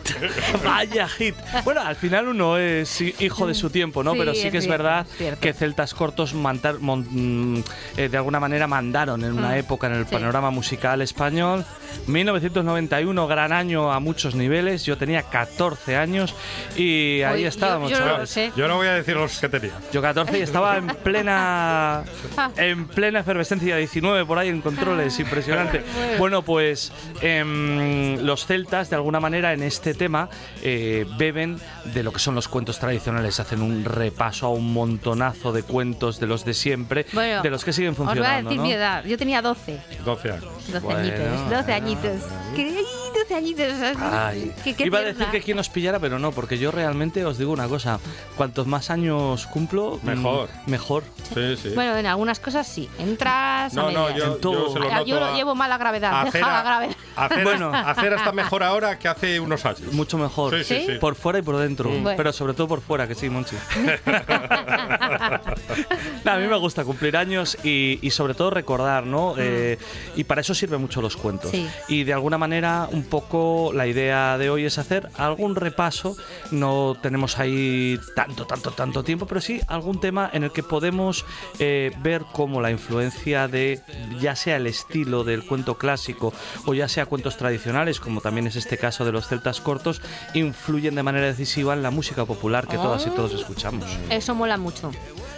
vaya hit. Bueno, al final uno es hi- hijo de su tiempo, ¿no? Sí, Pero sí es que es verdad es cierto. que celtas cortos mon- eh, de alguna manera mandaron en una Mm, época en el sí. panorama musical español. 1991, gran año a muchos niveles. Yo tenía 14 años y ahí Uy, estábamos, yo no chavales. lo sé. Yo no voy a decir los que tenía. Yo 14 y estaba en plena en plena efervescencia 19 por ahí en controles, impresionante. Bueno, pues em, los celtas de alguna manera en este tema eh, beben de lo que son los cuentos tradicionales, hacen un repaso a un montonazo de cuentos de los de siempre, Bueno, de los que siguen Os voy a funcionando. decir ¿no? mi edad. Yo tenía 12. 12 años. 12 Bueno, añitos. 12 bueno, añitos. Que, ay, 12 añitos. Ay, Qué- qué iba a tierna. decir que quien nos pillara, pero no, porque yo realmente os digo una cosa, cuantos más años cumplo, mm, Mejor. mejor. Sí, sí. Bueno, en algunas cosas sí. Entras a no, no, medias. yo, En todo. yo se lo noto yo lo a- llevo mal la gravedad. a Deja la gravedad. a Cera- Bueno. a Cera está mejor ahora que hace unos años. Mucho mejor. Sí, sí, ¿Sí? Por fuera y por dentro. Bueno. Pero sobre todo por fuera, que sí, Monchi. Nah, a mí me gusta cumplir años y, y sobre todo recordar, ¿no? Eh, y para eso sirven mucho los cuentos. Sí. Y de alguna manera, un poco la idea de hoy es hacer algún repaso. No tenemos ahí tanto, tanto, tanto tiempo, pero sí algún tema en el que podemos eh, ver cómo la influencia de, ya sea el estilo del cuento clásico o ya sea cuentos tradicionales, como también es este caso de los celtas cortos, influyen de manera decisiva en la música popular que todas y todos escuchamos. Eso mola mucho.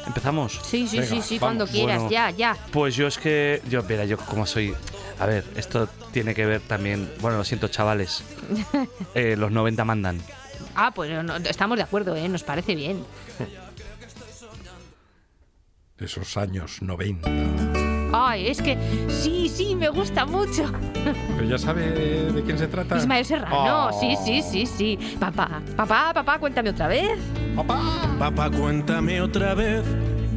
¿Empezamos? Sí, sí, Venga, sí, sí, vamos. cuando quieras. Bueno. Ya, ya. Pues yo es que, yo, mira, yo como soy, a ver, esto tiene que ver también, bueno, lo siento chavales, Eh, los 90 mandan. Ah, pues no, estamos de acuerdo, ¿eh? Nos parece bien. Esos años 90. Ay, es que sí, sí, me gusta mucho. Pero ya sabe de quién se trata. Ismael Serrano, Oh. sí, sí, sí, sí. Papá, papá, papá, cuéntame otra vez. Papá, cuéntame otra vez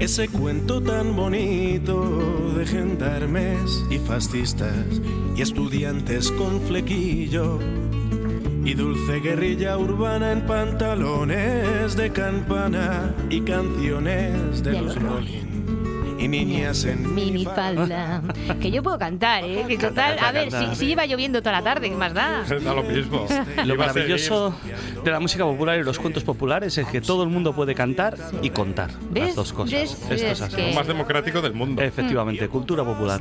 ese cuento tan bonito de gendarmes y fascistas y estudiantes con flequillo y dulce guerrilla urbana en pantalones de campana y canciones de, De los los Rolling y niñas en minifalda. Que yo puedo cantar, ¿eh? Que total, a ver, si, si lleva lloviendo toda la tarde, ¿qué más da? Da lo mismo. Lo maravilloso de la música popular y los cuentos populares es que todo el mundo puede cantar y contar. ¿Ves? Las dos cosas. ¿Ves? Esto es ¿Ves así. que- Lo más democrático del mundo. Efectivamente, cultura popular.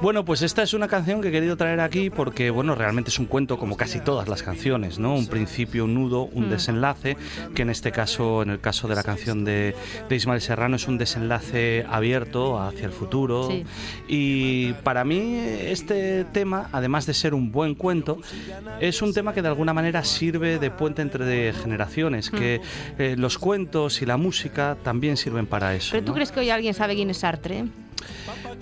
Bueno, pues esta es una canción que he querido traer aquí porque, bueno, realmente es un cuento como casi todas las canciones, ¿no? Un principio, un nudo, un desenlace, que en este caso, en el caso de la canción de, de Ismael Serrano, es un desenlace abierto hacia el futuro. Sí. Y para mí este tema, además de ser un buen cuento, es un tema que de alguna manera sirve de puente entre generaciones, que eh, los cuentos y la música también sirven para eso. ¿Pero tú ¿no? crees que hoy alguien sabe quién es Sartre?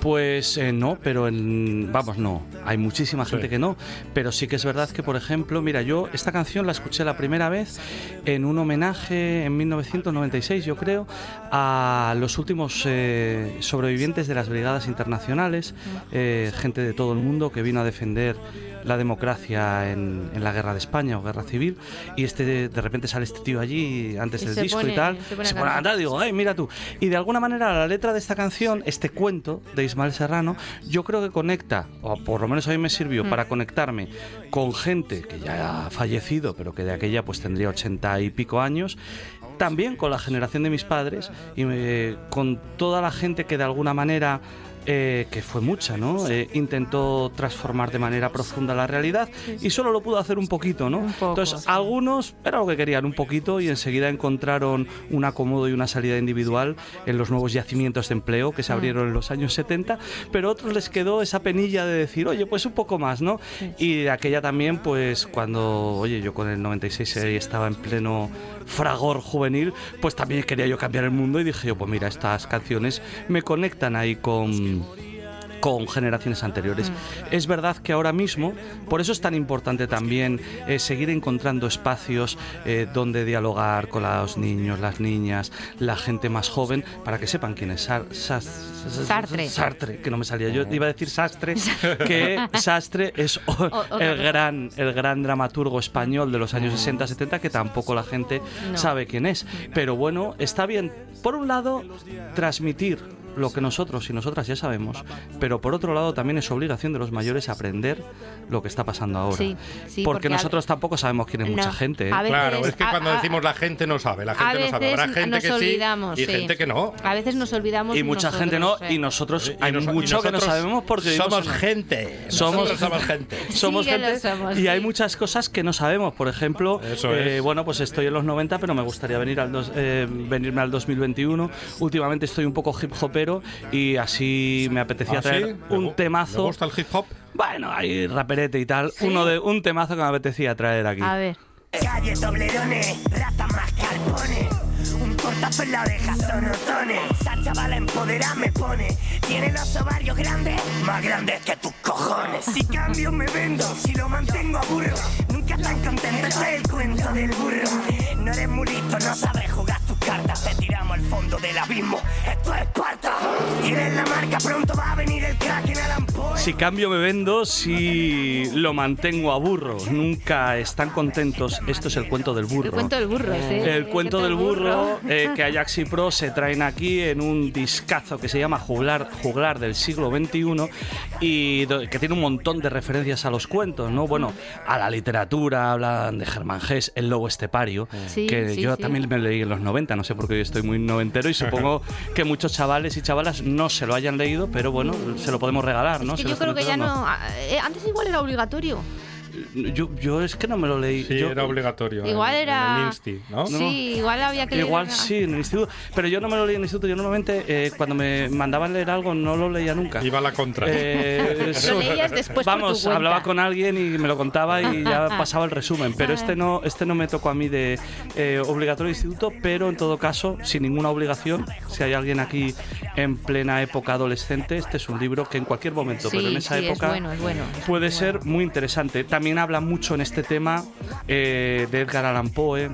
Pues eh, no, pero en, vamos, no. Hay muchísima gente Sí. que no. Pero sí que es verdad que, por ejemplo, mira, yo esta canción la escuché la primera vez en un homenaje en 1996, yo creo, a los últimos eh, sobrevivientes de las brigadas internacionales, eh, gente de todo el mundo que vino a defender la democracia en, en la guerra de España o guerra civil y este de, repente sale este tío allí antes Y del disco pone- y tal se pone a se pone a cantar. digo ay mira tú y de alguna manera la letra de esta canción este cuento de Ismael Serrano yo creo que conecta o por lo menos a mí me sirvió Mm. para conectarme con gente que ya ha fallecido pero que de aquella pues tendría ochenta y pico años también con la generación de mis padres y eh, con toda la gente que de alguna manera eh, que fue mucha, ¿no? Eh, intentó transformar de manera profunda la realidad y solo lo pudo hacer un poquito, ¿no? Un poco, Entonces, sí. algunos era lo que querían un poquito y enseguida encontraron un acomodo y una salida individual en los nuevos yacimientos de empleo que se abrieron en los años 70, pero a otros les quedó esa penilla de decir, oye, pues un poco más, ¿no? Y aquella también, pues cuando, oye, yo con el 96 ahí estaba en pleno fragor juvenil, pues también quería yo cambiar el mundo y dije yo, pues mira, estas canciones me conectan ahí con con generaciones anteriores. Es verdad que ahora mismo, por eso es tan importante también eh, seguir encontrando espacios eh, donde dialogar con los niños, las niñas, la gente más joven, para que sepan quién es Sar- Sartre. Sartre, que no me salía. Yo iba a decir Sastre, que Sastre es el gran, el gran dramaturgo español de los años 60-70 que tampoco la gente No. sabe quién es. Pero bueno, está bien, por un lado, transmitir lo que nosotros y nosotras ya sabemos, pero por otro lado también es obligación de los mayores aprender lo que está pasando ahora. Sí, sí, porque, porque nosotros tampoco sabemos quién es No, mucha gente. ¿eh? veces- Claro, es que a- cuando a- decimos la gente no sabe, la a gente no sabe. Habrá gente nos que olvidamos, sí y sí. gente que no. A veces nos olvidamos. Y mucha gente no, nosotros, y eh. nosotros Y hay nos- y mucho que no nosotros sabemos porque somos en- gente. Somos- Nosotros somos gente. somos gente somos, y hay muchas cosas que no sabemos. Por ejemplo, eh, bueno, pues estoy en los 90, pero me gustaría venir al dos- eh, venirme al 2021. Últimamente estoy un poco hip hopero y así me apetecía ¿Ah, traer sí? ¿Le un temazo. ¿Le gusta el hip hop? Bueno, hay raperete y tal. Uno de un temazo que me apetecía traer aquí. A ver. Calle Toblerones, rata más. Un tortazo en la oreja, sonotones. Esa chavala empoderada me pone. Tiene los ovarios grandes, más grandes que tus cojones. Si cambio me vendo, si lo mantengo a burro. Nunca tan contento, este es el cuento del burro. No eres muy listo, no sabes jugar cartas. Te tiramos al fondo del abismo. Esto es Esparta. Tienes la marca, pronto va a venir el crack en Alan Poe. Si cambio me vendo, si lo mantengo a burro. Nunca están contentos. Esto es el cuento del burro. El cuento del burro, ese. El cuento del burro eh, que Ajax y Pro se traen aquí en un discazo que se llama Juglar, Juglar del siglo XXI y que tiene un montón de referencias a los cuentos, ¿no? Bueno, a la literatura, hablan de Germán Gess, El Lobo Estepario, Sí, que sí, yo sí. también me leí en los 90, no sé por qué yo estoy muy noventero y supongo que muchos chavales y chavalas no se lo hayan leído, pero bueno, se lo podemos regalar, ¿no? Es que Se yo creo que ya no. eh, Antes igual era obligatorio. Yo, yo es que no me lo leí. Sí, Yo- era obligatorio. Igual en- era- En el Insti, ¿no? Sí, igual había que leer- Igual sí, en el instituto. Pero yo no me lo leí en el instituto. Yo normalmente, eh, cuando me mandaban leer algo, no lo leía nunca. Iba a la contra. Eh, Lo eso- leías después por tu Vamos, hablaba con alguien y me lo contaba y ya pasaba el resumen. Pero este no, este no me tocó a mí de eh, obligatorio instituto, pero en todo caso, sin ninguna obligación, si hay alguien aquí en plena época adolescente, este es un libro que en cualquier momento, Sí, pero en esa sí, es época bueno, es bueno. puede ser muy interesante. También habla mucho en este tema eh, de Edgar Allan Poe.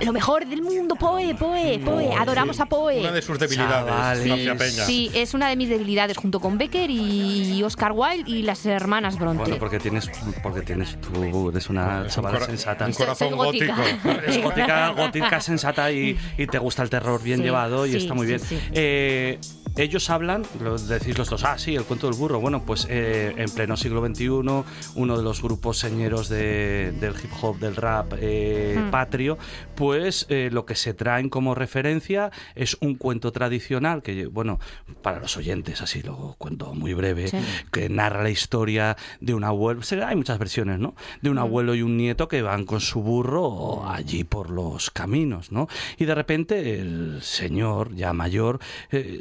Lo mejor del mundo, Poe, Poe, Poe. Adoramos a Poe. Una de sus debilidades, Chavales. Sofía Peña. Sí, es una de mis debilidades junto con Becker y Oscar Wilde y las hermanas Bronte. Bueno, porque tienes, porque tienes tú, eres una Es un chavala sensata. un corazón gótica. gótico. Eres gótica, gótica, sensata y, y te gusta el terror bien Sí, llevado y sí, está muy sí, bien. sí. Eh, ellos hablan, decís los dos, ah, sí, el cuento del burro. Bueno, pues eh, en pleno siglo XXI, uno de los grupos señeros de- del hip hop, del rap eh, Hmm. patrio, pues eh, lo que se traen como referencia es un cuento tradicional que, bueno, para los oyentes, así lo cuento muy breve, Sí. que narra la historia de un abuelo. Hay muchas versiones, ¿no? De un abuelo y un nieto que van con su burro allí por los caminos, ¿no? Y de repente el señor, ya mayor,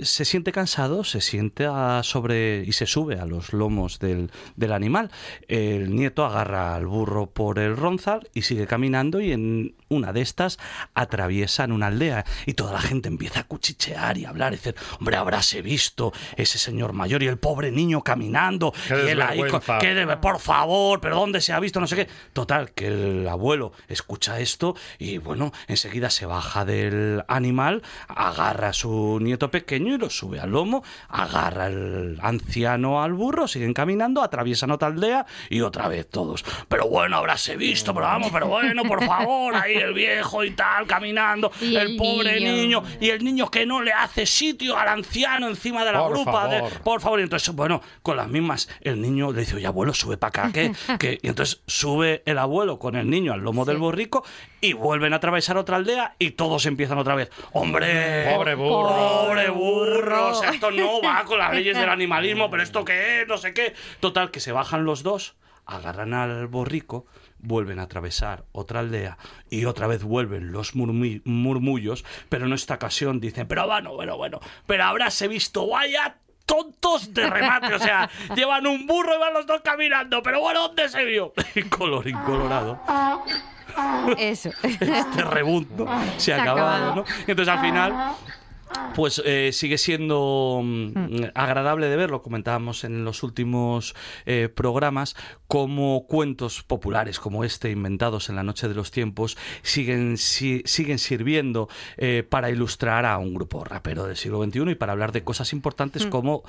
se siente cansado, se sienta sobre y se sube a los lomos del, del animal. El nieto agarra al burro por el ronzal y sigue caminando y en una de estas atraviesan una aldea y toda la gente empieza a cuchichear y a hablar y decir, hombre, habráse visto ese señor mayor y el pobre niño caminando Qué y él ahí, con- desvergüenza. "¿Qué debe- por favor, pero ¿dónde se ha visto? No sé qué. Total, que el abuelo escucha esto y bueno, enseguida se baja del animal, agarra a su nieto pequeño y lo sube al lomo, agarra al anciano al burro, siguen caminando, atraviesan otra aldea y otra vez todos. Pero bueno, habráse visto, pero vamos, pero bueno, por favor, ahí el viejo y tal, caminando, Y el, el pobre niño. niño. y el niño que no le hace sitio al anciano encima de la Por grupa. de- por favor, y entonces, bueno, con las mismas, el niño le dice, oye, abuelo, sube para acá, que, que-". Y entonces sube el abuelo con el niño al lomo del borrico y vuelven a atravesar otra aldea y todos empiezan otra vez. ¡Hombre! Pobre burro. ¡Pobre burro! O sea, esto no va con las leyes del animalismo, pero esto qué es, no sé qué. Total, que se bajan los dos, agarran al borrico, vuelven a atravesar otra aldea y otra vez vuelven los murmullos, pero en esta ocasión dicen, pero bueno, bueno, bueno, pero habráse visto, vaya tontos de remate, o sea, llevan un burro y van los dos caminando, pero bueno, ¿dónde se vio? Y colorín colorado, Eso. este rebundo se ha Se ha acabado, acabado. ¿no? Entonces al final pues eh, sigue siendo mm, agradable de ver, lo comentábamos en los últimos eh, programas, como cuentos populares como este, inventados en la noche de los tiempos, siguen, si- siguen sirviendo eh, para ilustrar a un grupo rapero del siglo XXI y para hablar de cosas importantes Mm. como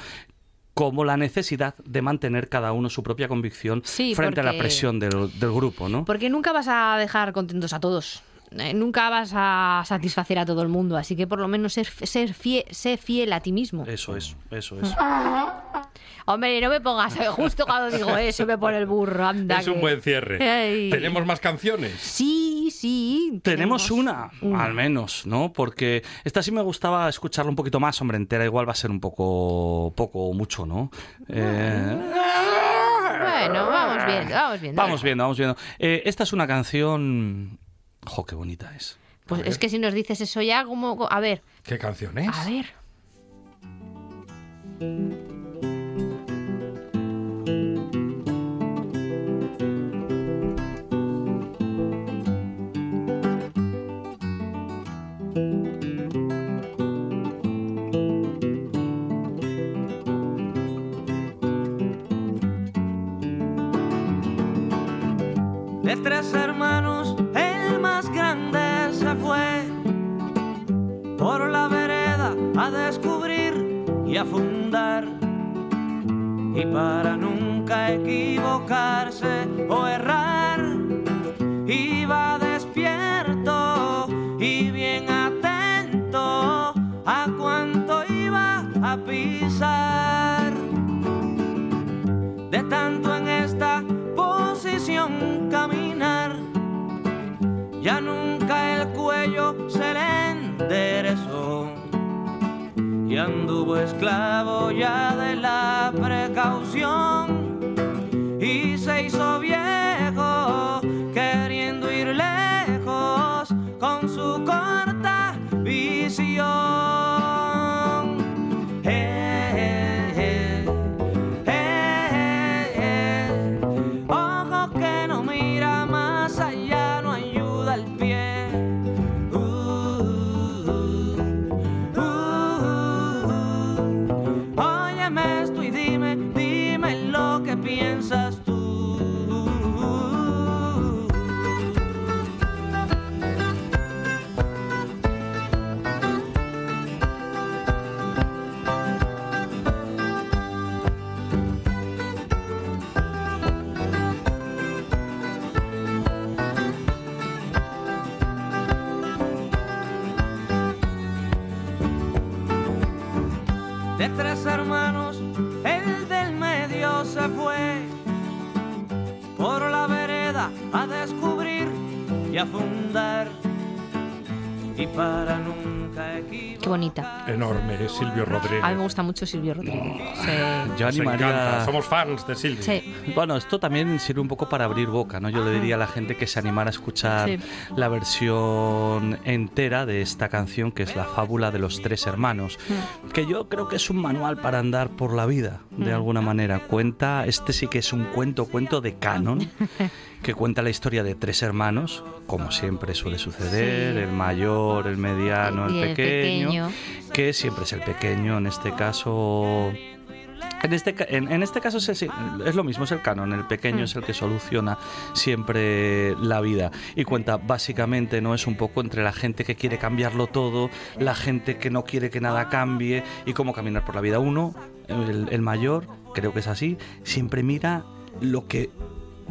como la necesidad de mantener cada uno su propia convicción Sí, frente a la presión del, del grupo, ¿no? Porque nunca vas a dejar contentos a todos. Eh, nunca vas a satisfacer a todo el mundo. Así que por lo menos ser, ser fiel, sé fiel a ti mismo. Eso es, eso es. Hombre, no me pongas eh, justo cuando digo eso, me pone el burro. Anda, Es un buen cierre. Ay. ¿Tenemos más canciones? Sí, sí. Tenemos una, una. al menos, ¿no? Porque esta sí me gustaba escucharla un poquito más, hombre, entera igual va a ser un poco, poco o mucho, ¿no? Eh, Bueno, vamos viendo, vamos viendo. vamos viendo, vamos viendo. Eh, esta es una canción... ¡Jo, qué bonita es! Pues es que si nos dices eso ya, como. A ver, ¿Qué canción es? a ver. De tres hermanos, por la vereda a descubrir y a fundar. Y para nunca equivocarse o errar, iba despierto y bien atento a cuánto iba a pisar de tanto en esta posición caminar. Ya nunca el cuello se le enderezó y anduvo esclavo ya de la precaución y se hizo viejo es Silvio Rodríguez. A mí me gusta mucho Silvio Rodríguez. Sí. Yo Nos encanta, animaría... Somos fans de Silvio. Sí. Bueno, esto también sirve un poco para abrir boca, ¿no? Yo le diría a la gente que se animara a escuchar Sí. la versión entera de esta canción, que es la fábula de los tres hermanos, que yo creo que es un manual para andar por la vida, de alguna manera. Cuenta, este sí que es un cuento, cuento de canon, que cuenta la historia de tres hermanos, como siempre suele suceder, Sí. el mayor, el mediano, Y el el pequeño, pequeño. que siempre es el pequeño, en este caso en este, en, en este caso es, es- lo mismo, es el canon, el pequeño es el que soluciona siempre la vida y cuenta básicamente, no es un poco entre la gente que quiere cambiarlo todo, la gente que no quiere que nada cambie y cómo caminar por la vida. Uno, el, el mayor, creo que es así, siempre mira lo que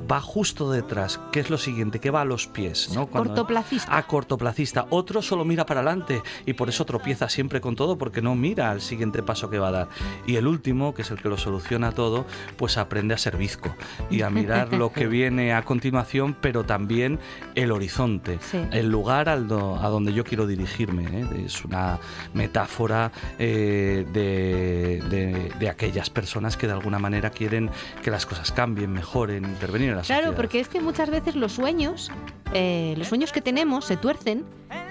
va justo detrás, que es lo siguiente, que va a los pies, ¿no? Cuando- Cortoplacista. a cortoplacista. Otro solo mira para adelante y por eso tropieza siempre con todo porque no mira al siguiente paso que va a dar. Y el último, que es el que lo soluciona todo, pues aprende a ser bizco y a mirar lo que viene a continuación, pero también el horizonte, Sí. el lugar al do- a donde yo quiero dirigirme. ¿eh? Es una metáfora eh, de, de- de aquellas personas que de alguna manera quieren que las cosas cambien, mejoren, intervenir la Claro, sociedad. porque es que muchas veces los sueños, eh, los sueños que tenemos se tuercen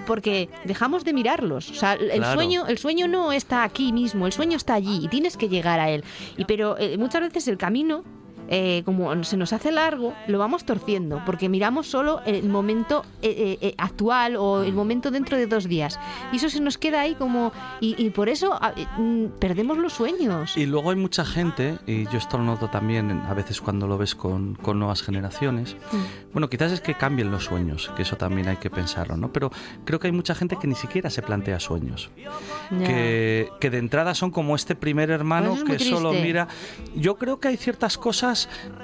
porque dejamos de mirarlos. O sea, el Claro. sueño, el sueño no está aquí mismo, el sueño está allí y tienes que llegar a él. Y pero eh, muchas veces el camino eh, como se nos hace largo, lo vamos torciendo, porque miramos solo el momento eh, eh, eh, actual o el momento dentro de dos días. Y eso se nos queda ahí como... Y, y por eso a- eh, mm, perdemos los sueños. Y luego hay mucha gente, y yo esto lo noto también a veces cuando lo ves con, con nuevas generaciones, Mm. bueno, quizás es que cambien los sueños, que eso también hay que pensarlo, ¿no? Pero creo que hay mucha gente que ni siquiera se plantea sueños. Ya. que, que de entrada son como este primer hermano Pues es que solo mira. Yo creo que hay ciertas cosas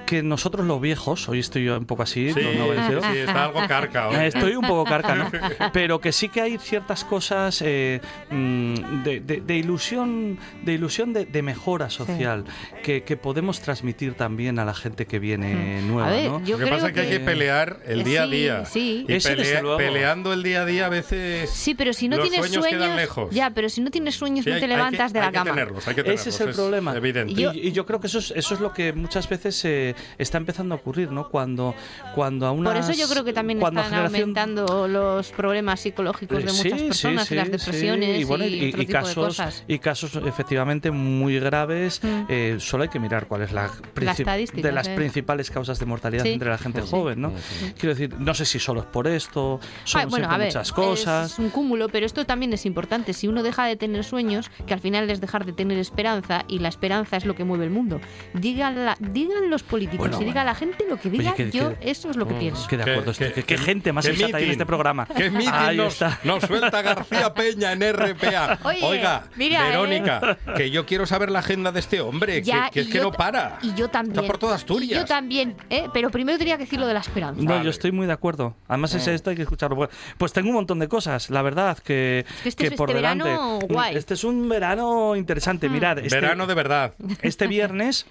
que nosotros los viejos, hoy estoy yo un poco así, Sí, noventeros, sí, está algo carca hoy. Estoy un poco carca, ¿no? Pero que sí que hay ciertas cosas eh, mm, de, de- de ilusión, de ilusión de, de mejora social que, que podemos transmitir también a la gente que viene nueva, A ver, ¿no? yo Lo que pasa es que hay que pelear el Eh, día a sí, día. sí. Y pelea- peleando el día a día a veces. Sí, pero si no los tienes sueños, sueños, lejos. ya, pero si no tienes sueños Sí, no hay- te hay que- levantas de la hay que cama. tenerlos, hay que tenerlos, Ese es el problema. Evidente. Y yo, y yo creo que eso es, eso es lo que muchas veces eh, está empezando a ocurrir, ¿no? Cuando, cuando a una. Por eso yo creo que también están aumentando los problemas psicológicos de muchas personas y las depresiones y, bueno, y, y- otro y tipo de casos, cosas. y casos efectivamente muy graves. Mm. eh, solo hay que mirar cuál es la, princip- estadística, de las sí. principales causas de mortalidad Sí. entre la gente joven, ¿no? Quiero decir, no sé si solo es por esto, son Ah, bueno, siempre a ver, muchas cosas. es un cúmulo, pero esto también es importante. Si uno deja de tener sueños, que al final es dejar de tener esperanza, y la esperanza es lo que mueve el mundo. Digan, la- digan los políticos Bueno, y diga la gente lo que Oye, diga, que- yo que- eso es lo que pienso. Que de acuerdo, Que- estoy. que- que- qué que- gente más hay en este programa. ¿Qué Ahí nos, está. nos suelta García Peña en RPA? Oye, Oiga, mira, ¿eh? Verónica, que yo quiero saber la agenda de este hombre, Ya, que, que es que yo no para. Y yo también. Está por toda Y Asturias. yo también, ¿eh? pero primero tenía que decir lo de la esperanza. No, Vale. yo estoy muy de acuerdo. Además, es esto hay que escucharlo. Pues- tengo un montón de cosas, la verdad, que, que este es- por este delante. verano, guay. Este es un verano interesante. Mirad, este, Verano de verdad. este viernes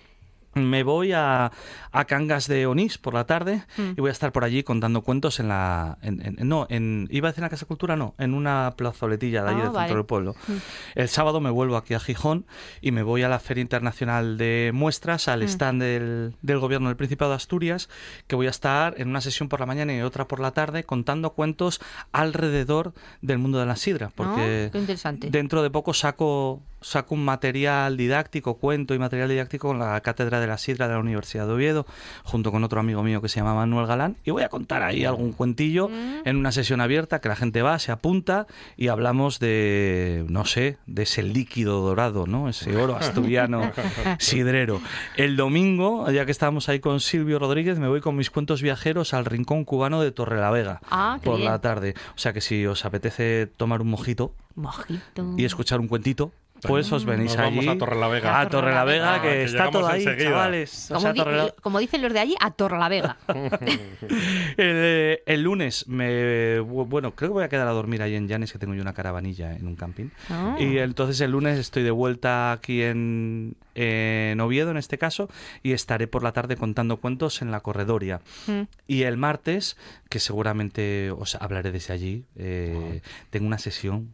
me voy a, a Cangas de Onís por la tarde Mm. y voy a estar por allí contando cuentos en la... en- en- no, en, iba a decir en la Casa Cultura, no, en una plazoletilla de allí Ah, del vale. centro del pueblo. Mm. El sábado me vuelvo aquí a Gijón y me voy a la Feria Internacional de Muestras, Mm. al stand del, del Gobierno del Principado de Asturias, que voy a estar en una sesión por la mañana y otra por la tarde contando cuentos alrededor del mundo de la sidra, porque Ah, qué interesante. dentro de poco saco saco un material didáctico, cuento y material didáctico con la Cátedra de la Sidra de la Universidad de Oviedo, junto con otro amigo mío que se llama Manuel Galán, y voy a contar ahí algún cuentillo Mm. en una sesión abierta que la gente va, se apunta y hablamos de, no sé, de ese líquido dorado, ¿no? Ese oro asturiano sidrero. El domingo, ya que estábamos ahí con Silvio Rodríguez, me voy con mis cuentos viajeros al Rincón Cubano de Torrelavega Ah, por bien. la tarde. O sea que si os apetece tomar un mojito Mojito. y escuchar un cuentito, pues os venís Nos vamos allí a Torrelavega. a Torrelavega, Ah, que, que está todo ahí, enseguida. chavales. O Como, sea, di- Torrela- como dicen los de allí, a Torrelavega. el, el lunes me bueno creo que voy a quedar a dormir ahí en Llanes que tengo yo una caravanilla en un camping Ah. y entonces el lunes estoy de vuelta aquí en, en Oviedo en este caso y estaré por la tarde contando cuentos en la corredoria Mm. y el martes que seguramente os hablaré desde allí eh, tengo una sesión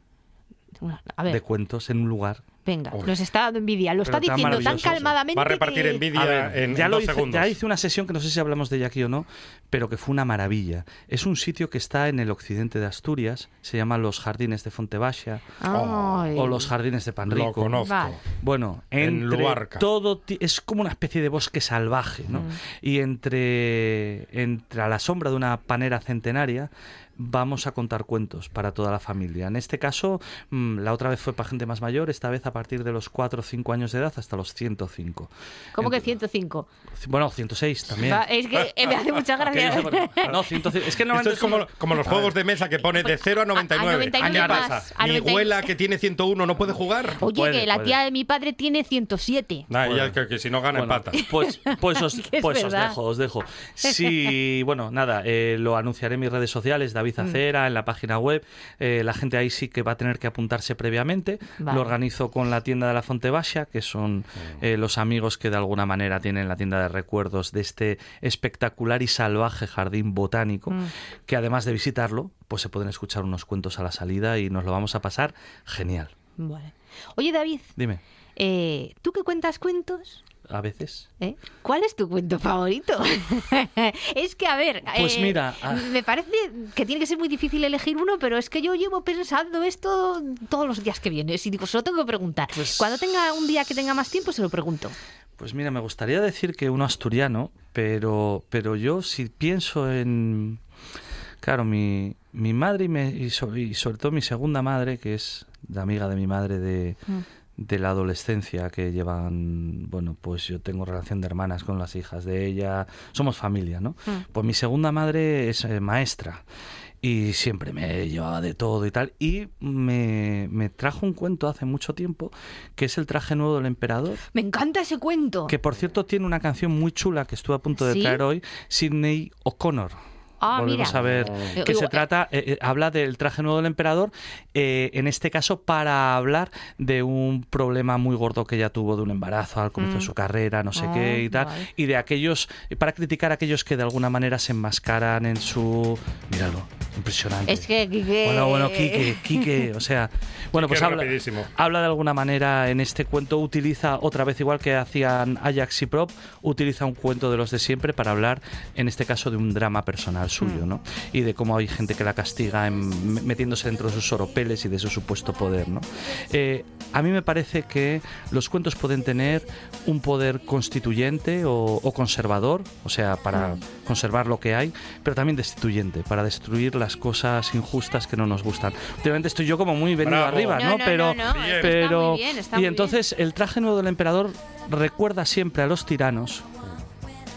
A ver, de cuentos en un lugar venga, Uy. nos está dando envidia. Lo está Pero diciendo tan calmadamente Va a repartir que... envidia A ver, en, ya, en lo dos hice, segundos. ya hice una sesión que no sé si hablamos de ella aquí o no, pero que fue una maravilla. Es un sitio que está en el occidente de Asturias, se llama Los Jardines de Fontebacha Ay. o Los Jardines de Lo Panrico. conozco. Vale. Bueno, En Luarca. todo ti- es como una especie de bosque salvaje, ¿no? Mm. Y entre entre a la sombra de una panera centenaria vamos a contar cuentos para toda la familia. En este caso, mm, la otra vez fue para gente más mayor, esta vez a partir de los 4 o 5 años de edad hasta los 105. ¿Cómo que Ent- 105? Bueno, 106 también. Va, es que eh, me hace mucha gracia. no sé por qué. No, 105. Es que Esto normalmente es como, como los juegos de mesa que pone de 0 a 99. 99 ¿Qué más, pasa? a Mi 90. abuela que tiene 101 no puede jugar. Oye, Puede, que la puede. tía de mi padre tiene 107. Nah, Bueno. ya que, que si no gana Bueno, empata. Pues, pues, os, pues os dejo, os dejo. Sí, bueno, nada, eh, lo anunciaré en mis redes sociales, David Mm. Acera, en la página web. Eh, la gente ahí sí que va a tener que apuntarse previamente. Vale. Lo organizo con la tienda de la Fonte Baixia, que son eh, los amigos que de alguna manera tienen la tienda de recuerdos de este espectacular y salvaje jardín botánico, Mm. que además de visitarlo, pues se pueden escuchar unos cuentos a la salida y nos lo vamos a pasar genial. Vale. Oye, David, Dime, eh, ¿tú que cuentas cuentos? A veces. ¿Eh? ¿Cuál es tu cuento favorito? es que, a ver, Pues eh, mira, ah. me parece que tiene que ser muy difícil elegir uno, pero es que yo llevo pensando esto todos los días que vienes y digo, se lo tengo que preguntar. Pues- Cuando tenga un día que tenga más tiempo, se lo pregunto. Pues mira, me gustaría decir que uno asturiano, pero, pero yo si pienso en... Claro, mi, mi madre y, me- y so- y sobre todo mi segunda madre, que es la amiga de mi madre de, Mm. De la adolescencia, que llevan, bueno, pues yo tengo relación de hermanas con las hijas de ella, somos familia, ¿no? Mm. Pues mi segunda madre es eh, maestra y siempre me llevaba de todo y tal. Y me, me trajo un cuento hace mucho tiempo que es el traje nuevo del emperador. Me encanta ese cuento. Que por cierto tiene una canción muy chula que estuve a punto de ¿Sí? traer hoy, Sidney O'Connor. Ah, Volvemos mira. a ver Eh, eh, se eh, trata, eh, eh, habla del traje nuevo del emperador, eh, en este caso para hablar de un problema muy gordo que ella tuvo de un embarazo al comienzo Mm. de su carrera, no sé Ah, qué y tal, vale. y de aquellos, para criticar a aquellos que de alguna manera se enmascaran en su... Míralo, impresionante. Es que, Quique- Bueno, bueno, Quique, Quique, o sea, bueno, pues habla, habla de alguna manera en este cuento, utiliza otra vez, igual que hacían Ajax y Prop, utiliza un cuento de los de siempre para hablar, en este caso, de un drama personal suyo, Mm. ¿no? Y de cómo hay gente que la castiga en- metiéndose dentro de sus oropeles y de su supuesto poder, ¿no? Eh, a mí me parece que los cuentos pueden tener un poder constituyente o, o conservador, o sea, para Mm. conservar lo que hay, pero también destituyente, para destruir las cosas injustas que no nos gustan. Últimamente estoy yo como muy venido Bravo. arriba, No, ¿no? no, pero, no, no, está pero muy bien, está y entonces el traje nuevo del emperador recuerda siempre a los tiranos,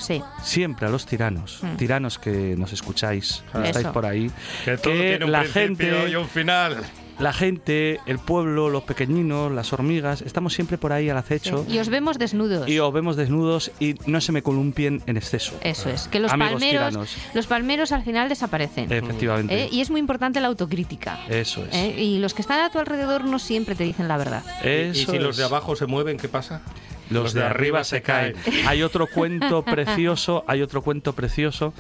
Sí. siempre a los tiranos, Mm. tiranos que nos escucháis, que Eso. estáis por ahí, Que todo que tiene un la gente y un final. La gente, el pueblo, los pequeñinos, las hormigas, estamos siempre por ahí al acecho Y os vemos desnudos. y os vemos desnudos y no se me columpien en exceso. Eso es, que los Amigos palmeros, tiranos. los palmeros al final desaparecen. Efectivamente. ¿eh? Y es muy importante la autocrítica. Eso es. ¿eh? Y los que están a tu alrededor no siempre te dicen la verdad. Y- y Eso si los de abajo se mueven, ¿qué pasa? Los de arriba se caen. Hay otro cuento precioso, hay otro cuento precioso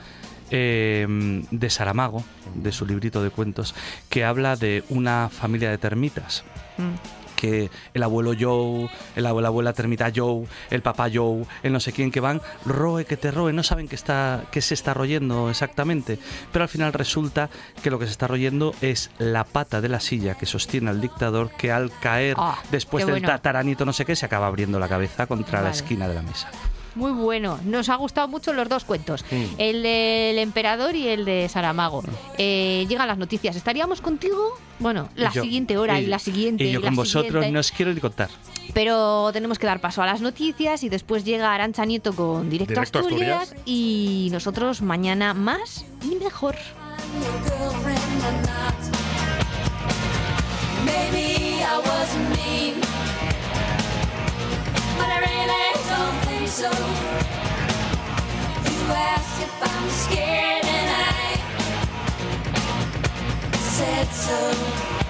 eh, de Saramago, de su librito de cuentos, que habla de una familia de termitas. Mm. que el abuelo Joe, el abuela, abuela termita Joe, el papá Joe, el no sé quién que van, roe que te roe, no saben qué está qué se está royendo exactamente, pero al final resulta que lo que se está royendo es la pata de la silla que sostiene al dictador que al caer Ah, después del bueno. tataranito no sé qué se acaba abriendo la cabeza contra la esquina de la mesa. Muy bueno. Nos ha gustado mucho los dos cuentos. El del emperador y el de Saramago. Eh, llegan las noticias. ¿Estaríamos contigo? Bueno, la yo- siguiente hora y, la siguiente. Y yo con vosotros siguiente. no os quiero ni contar. Pero tenemos que dar paso a las noticias y después llega Arancha Nieto con Directo, Directo a Asturias, Asturias. y nosotros mañana más y mejor. Maybe I wasn't mean, but I really don't think so. You asked if I'm scared, and I said so.